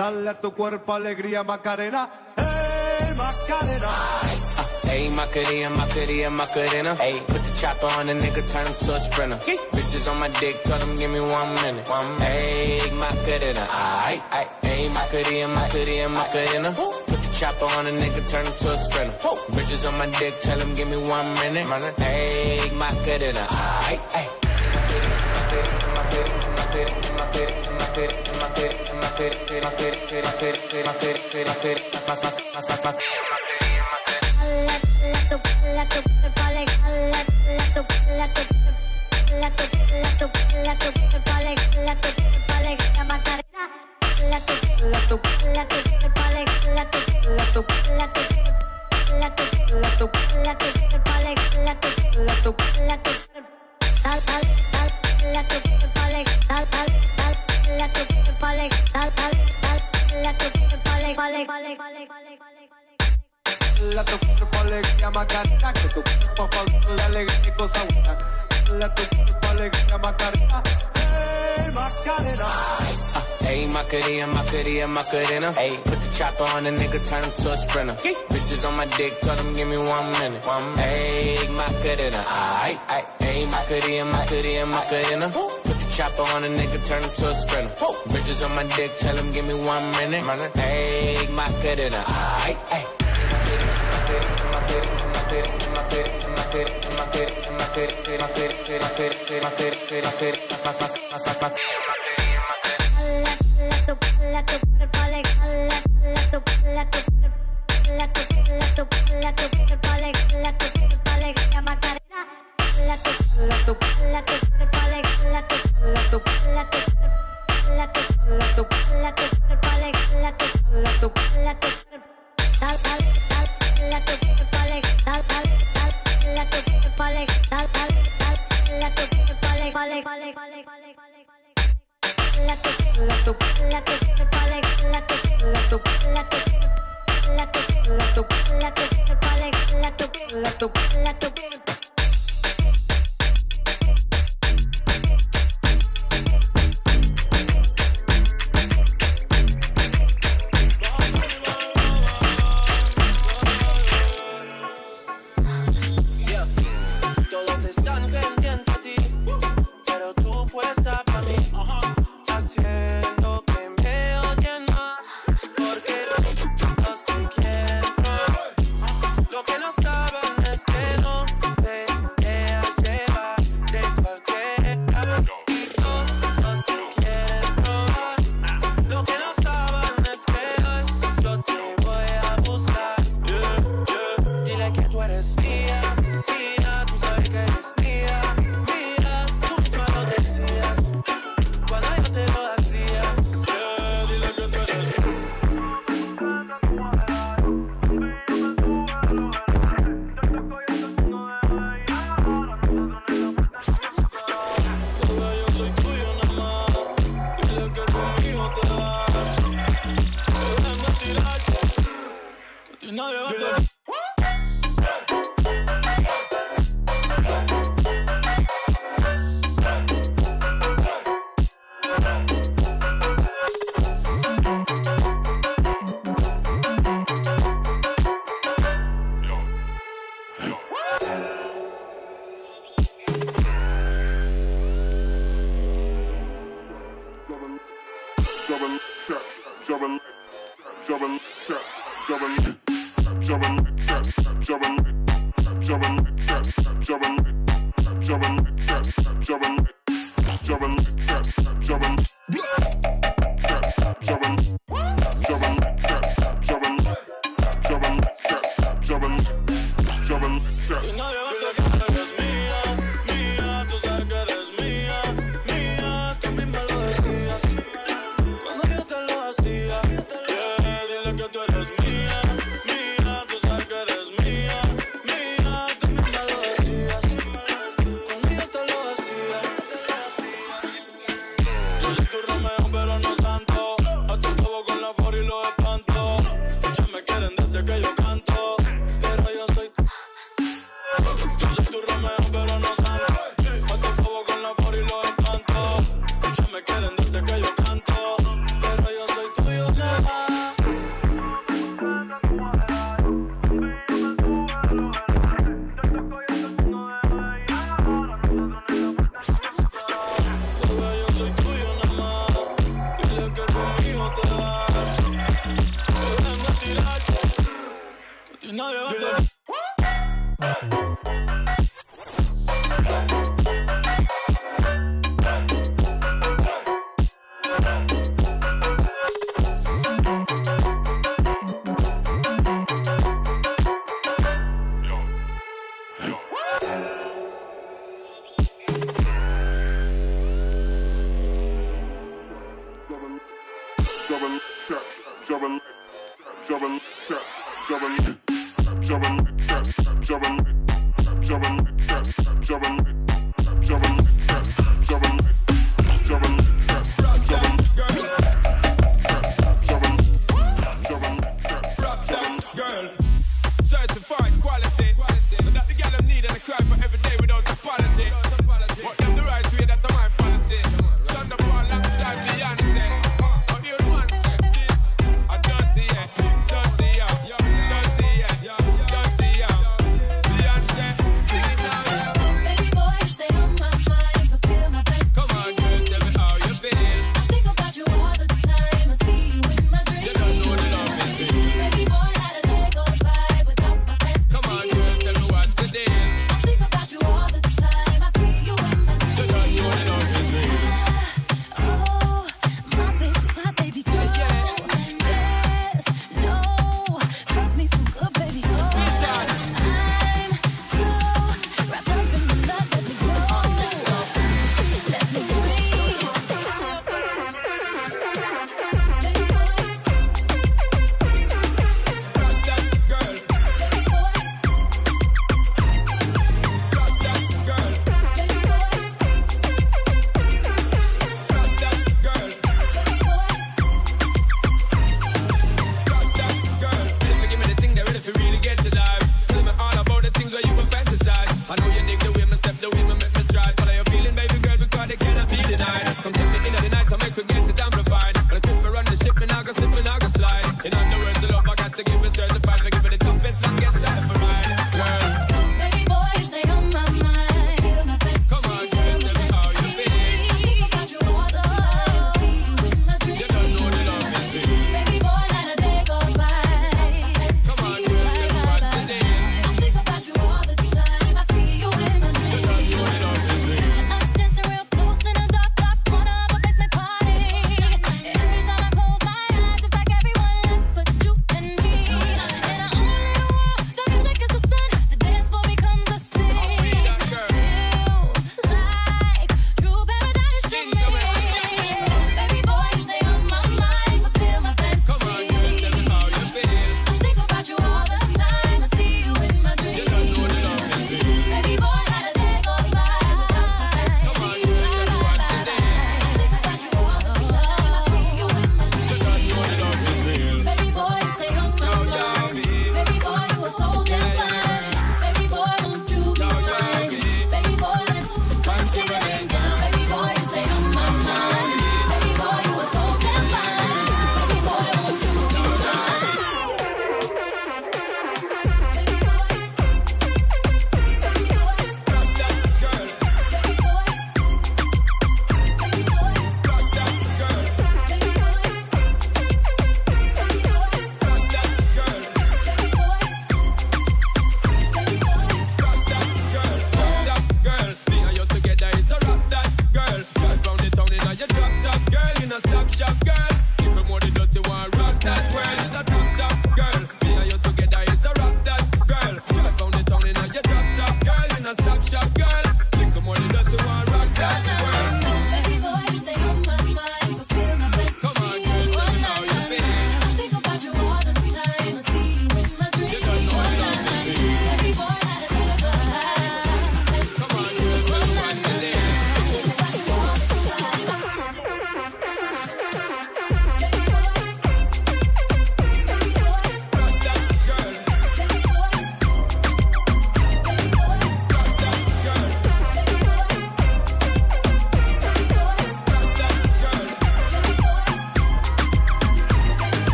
Dale a tu cuerpo alegría, Macarena. Hey, Macarena. Hey, Macarena, Macarena, Macarena. Hey, put the chopper on the nigga, turn him to a sprinter. Bitches on my dick, tell them give me one minute. One minute. Hey, Macarena. Aight, aight. Hey, Macarena, Macarena, Macarena. Put the chopper on the nigga, turn him to a sprinter. Bitches on my dick, tell them give me one minute. Hey, Macarena. Aight, aight. La tu cuerpo alegría, Macarena. Que tu cuerpo la alegría y cosa buena. La tu cuerpo alegría, Macarena. Hey, Macarena. Hey, Macarena, Macarena, Macarena. Hey, put the chopper on the nigga, turn him to a sprinter. Bitches on my dick, tell them give me one minute. One minute. Hey, Macarena. Aight, aight. Hey, Macarena, Macarena, Macarena. The chopper on the nigga, turn him to a sprinter. Bitches on my dick, tell them give me one minute. Hey, Macarena. Aight, aight. Todos con la for y los Every time I close my eyes, it's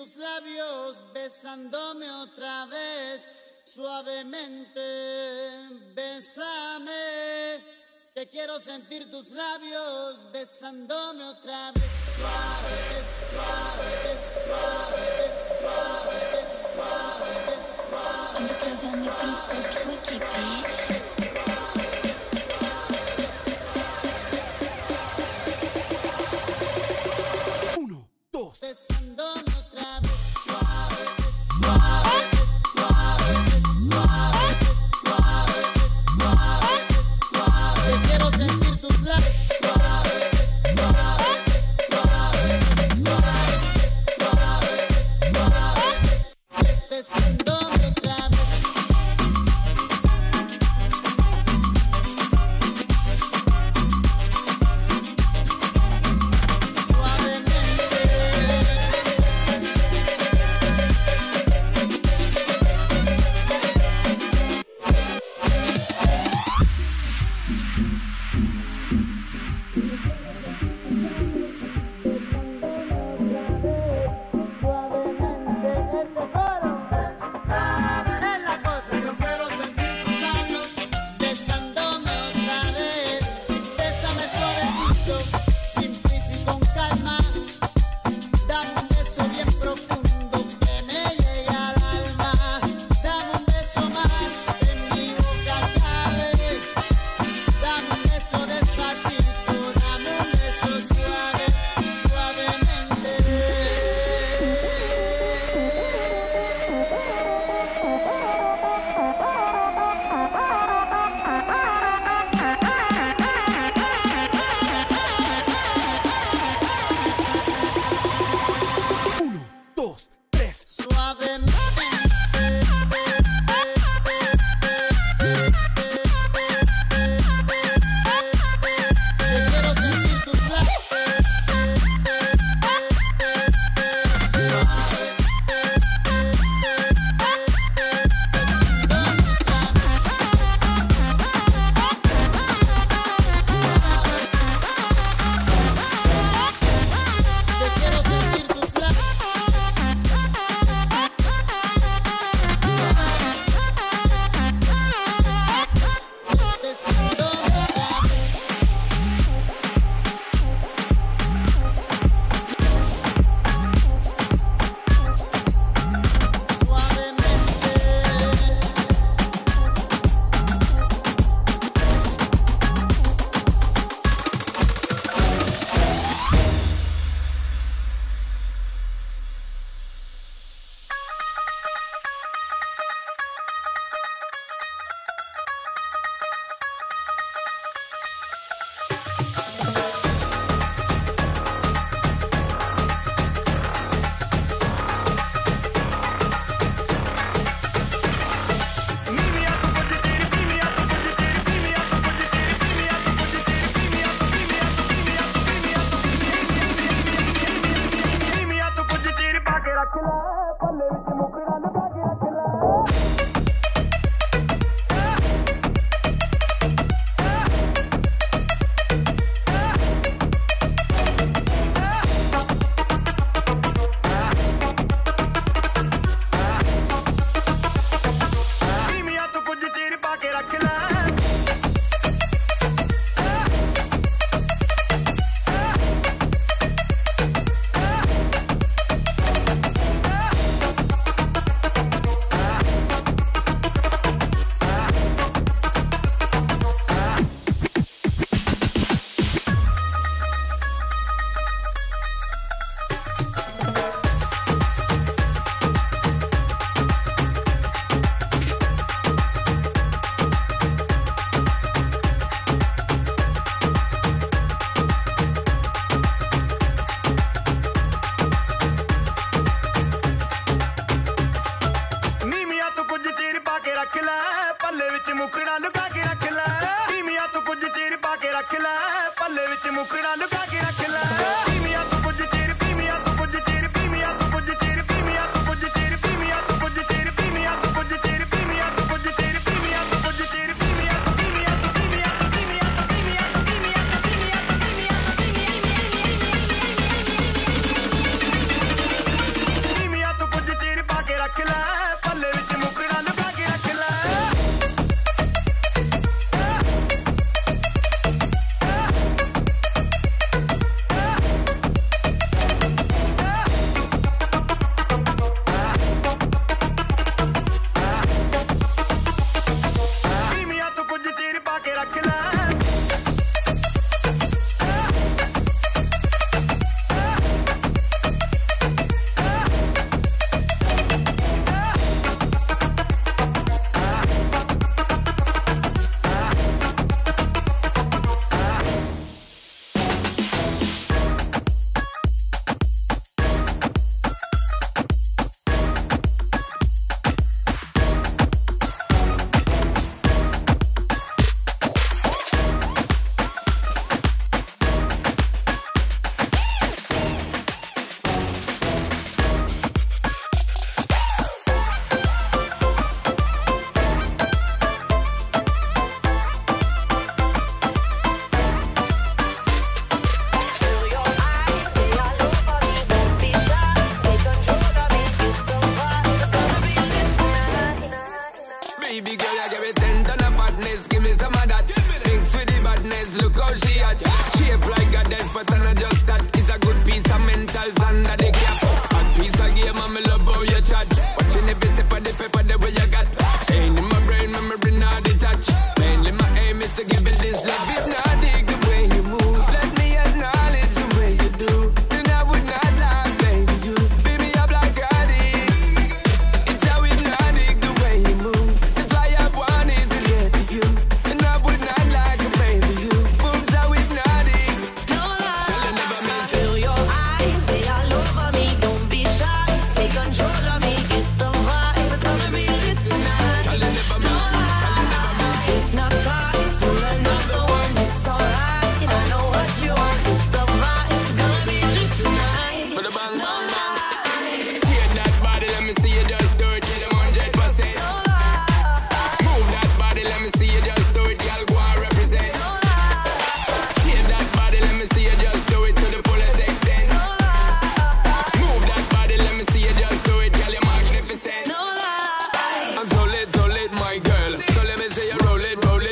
tus labios besándome otra vez, suavemente, besame. Que quiero sentir tus labios besándome otra vez, suave, suave, suave, suave, suave, suave. Uno, dos.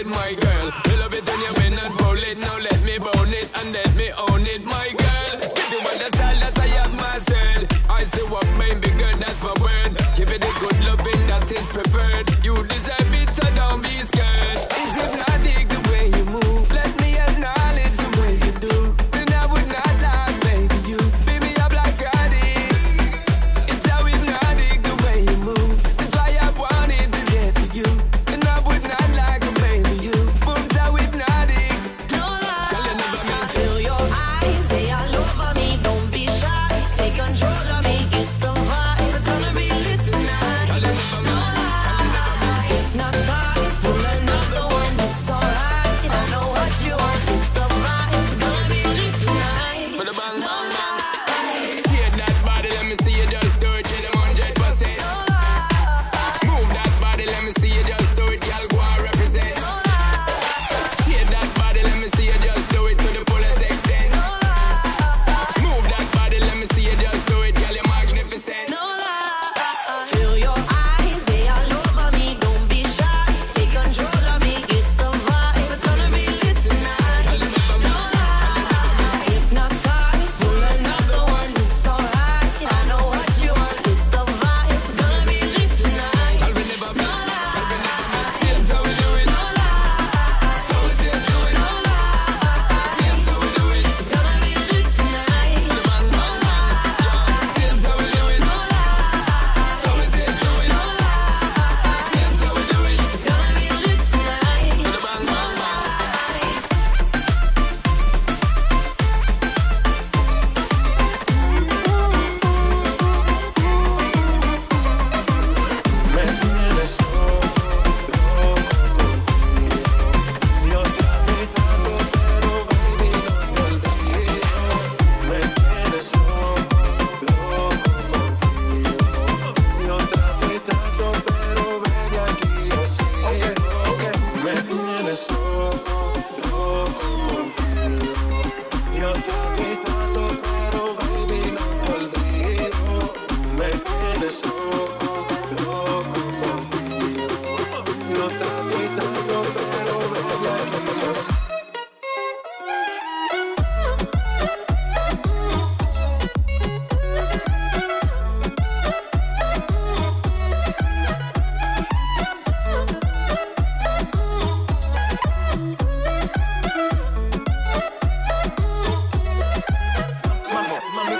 my God.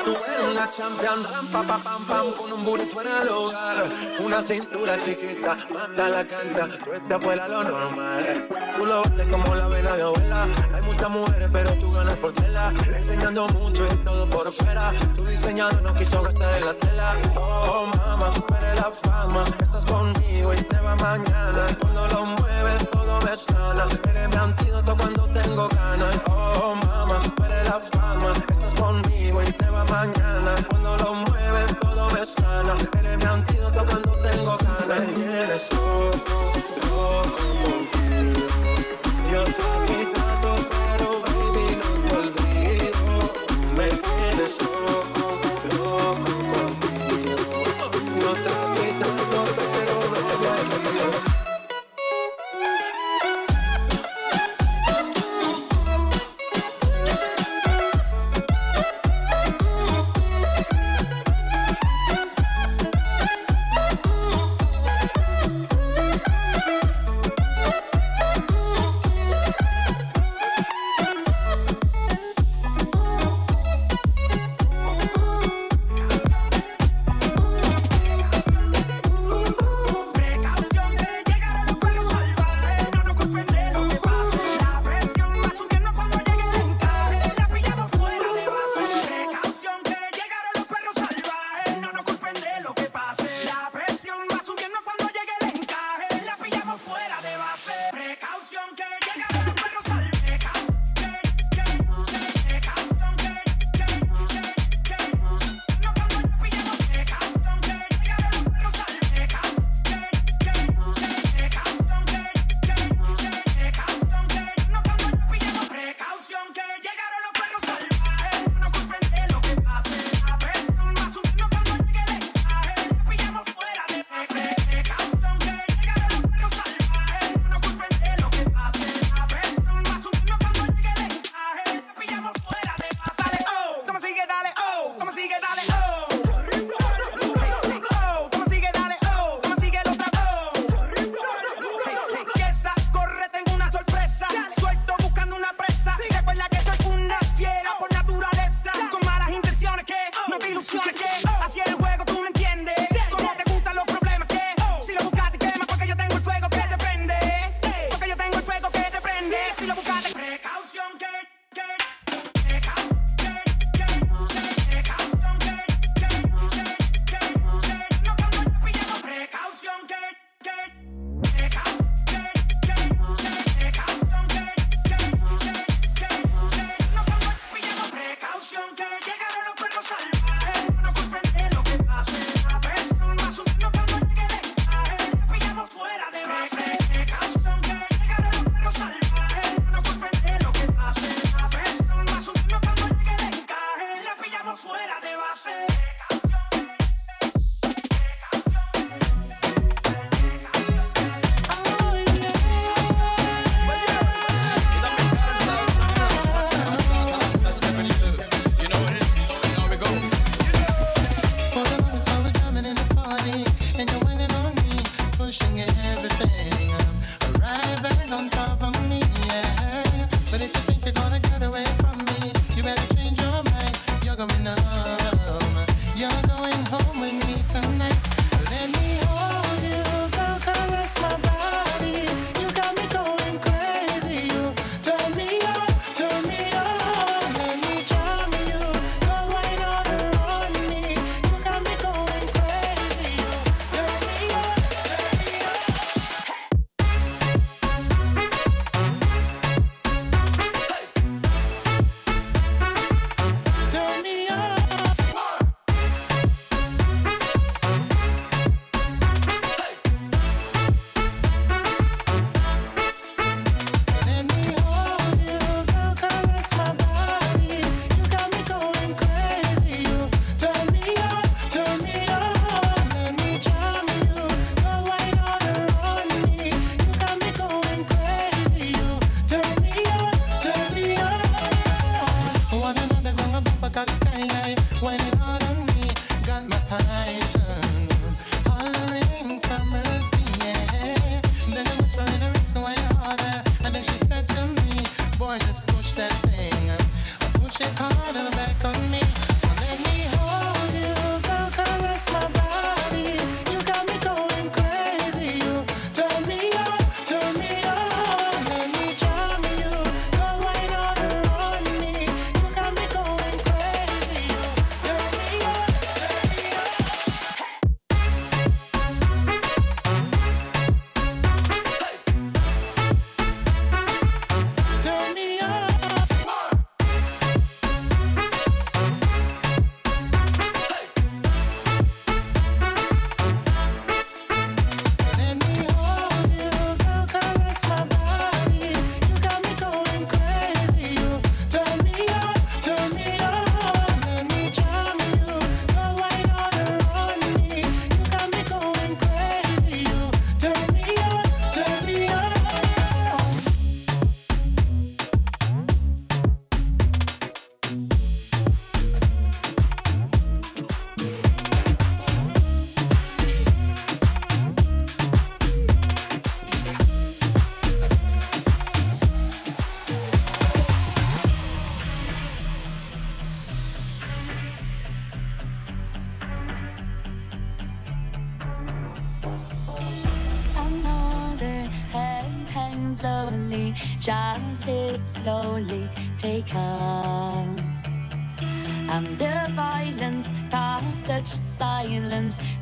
Tú eres la champion, pam, pam, pam, pam, con un bullet fuera del hogar. Una cintura chiquita, mata la cancha, tú estás fuera lo normal. Tú lo ves como la vena de abuela. Hay muchas mujeres, pero tú ganas por tela. Enseñando mucho y todo por fuera. Tu diseñado no quiso gastar en la tela. Oh, oh mama, tú eres la fama. Estás conmigo y te va mañana. Cuando lo mueves, no me sana. Eres mi antídoto cuando tengo ganas. Oh, mama, tú la fama. Estás conmigo y te va mañana. Cuando lo mueves, todo me sana. Eres mi antídoto cuando tengo ganas. Tienes todo, todo,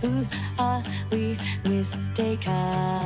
Who are we mistaken?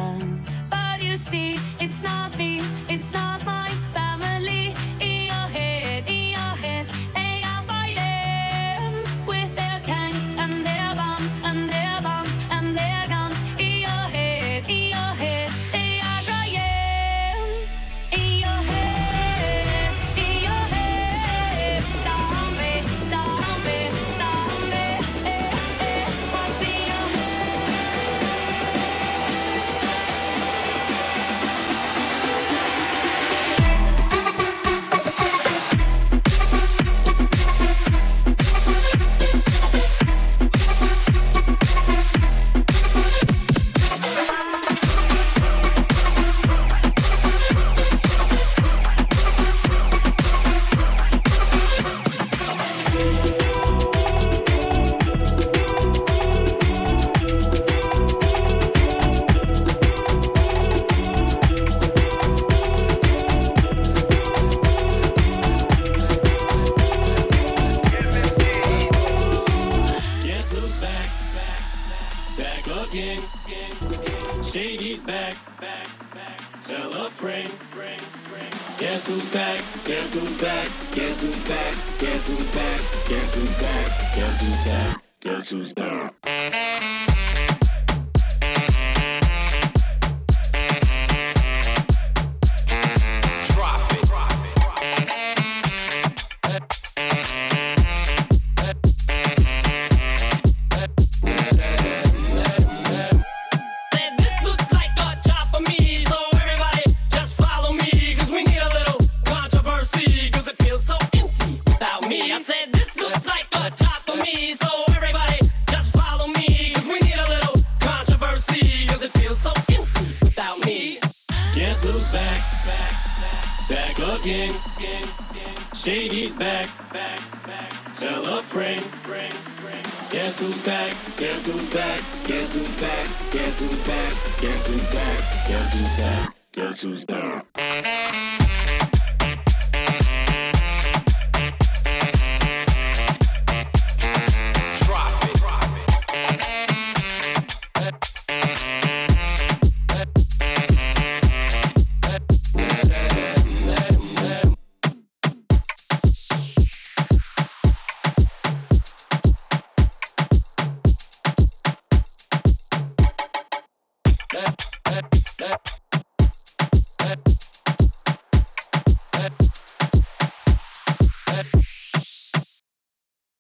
Back, again. Shady's back, back, back. Tell a friend. Guess who's back? Guess who's back? Guess who's back? Guess who's back? Guess who's back? Guess who's back? Guess who's back?